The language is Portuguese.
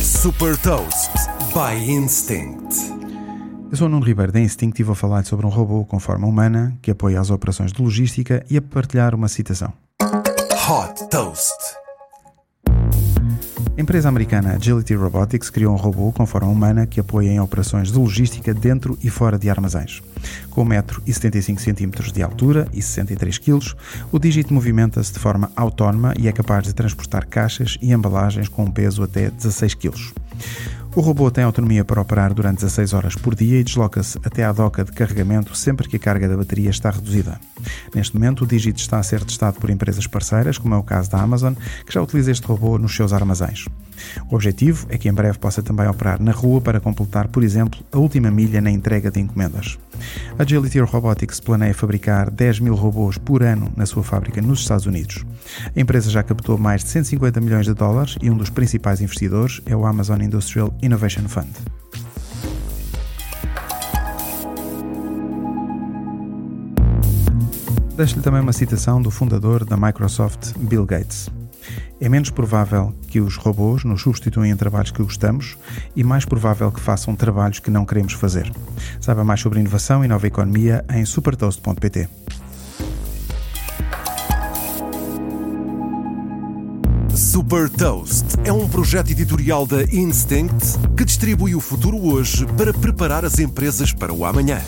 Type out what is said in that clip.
Super Toast by Instinct. Eu sou o Nuno Ribeiro da Instinct e vou falar sobre um robô com forma humana que apoia as operações de logística e a partilhar uma citação. Hot Toast. A empresa americana Agility Robotics criou um robô com forma humana que apoia em operações de logística dentro e fora de armazéns. Com 1,75m de altura e 63 kg, o dígito movimenta-se de forma autónoma e é capaz de transportar caixas e embalagens com um peso até 16 kg. O robô tem autonomia para operar durante 16 horas por dia e desloca-se até à doca de carregamento sempre que a carga da bateria está reduzida. Neste momento, o Digit está a ser testado por empresas parceiras, como é o caso da Amazon, que já utiliza este robô nos seus armazéns. O objetivo é que em breve possa também operar na rua para completar, por exemplo, a última milha na entrega de encomendas. Agility Robotics planeia fabricar 10 mil robôs por ano na sua fábrica nos Estados Unidos. A empresa já captou mais de 150 milhões de dólares e um dos principais investidores é o Amazon Industrial Innovation Fund. Deixo-lhe também uma citação do fundador da Microsoft, Bill Gates. É menos provável que os robôs nos substituam em trabalhos que gostamos e mais provável que façam trabalhos que não queremos fazer. Saiba mais sobre inovação e nova economia em supertoast.pt. Super Toast é um projeto editorial da Instinct que distribui o futuro hoje para preparar as empresas para o amanhã.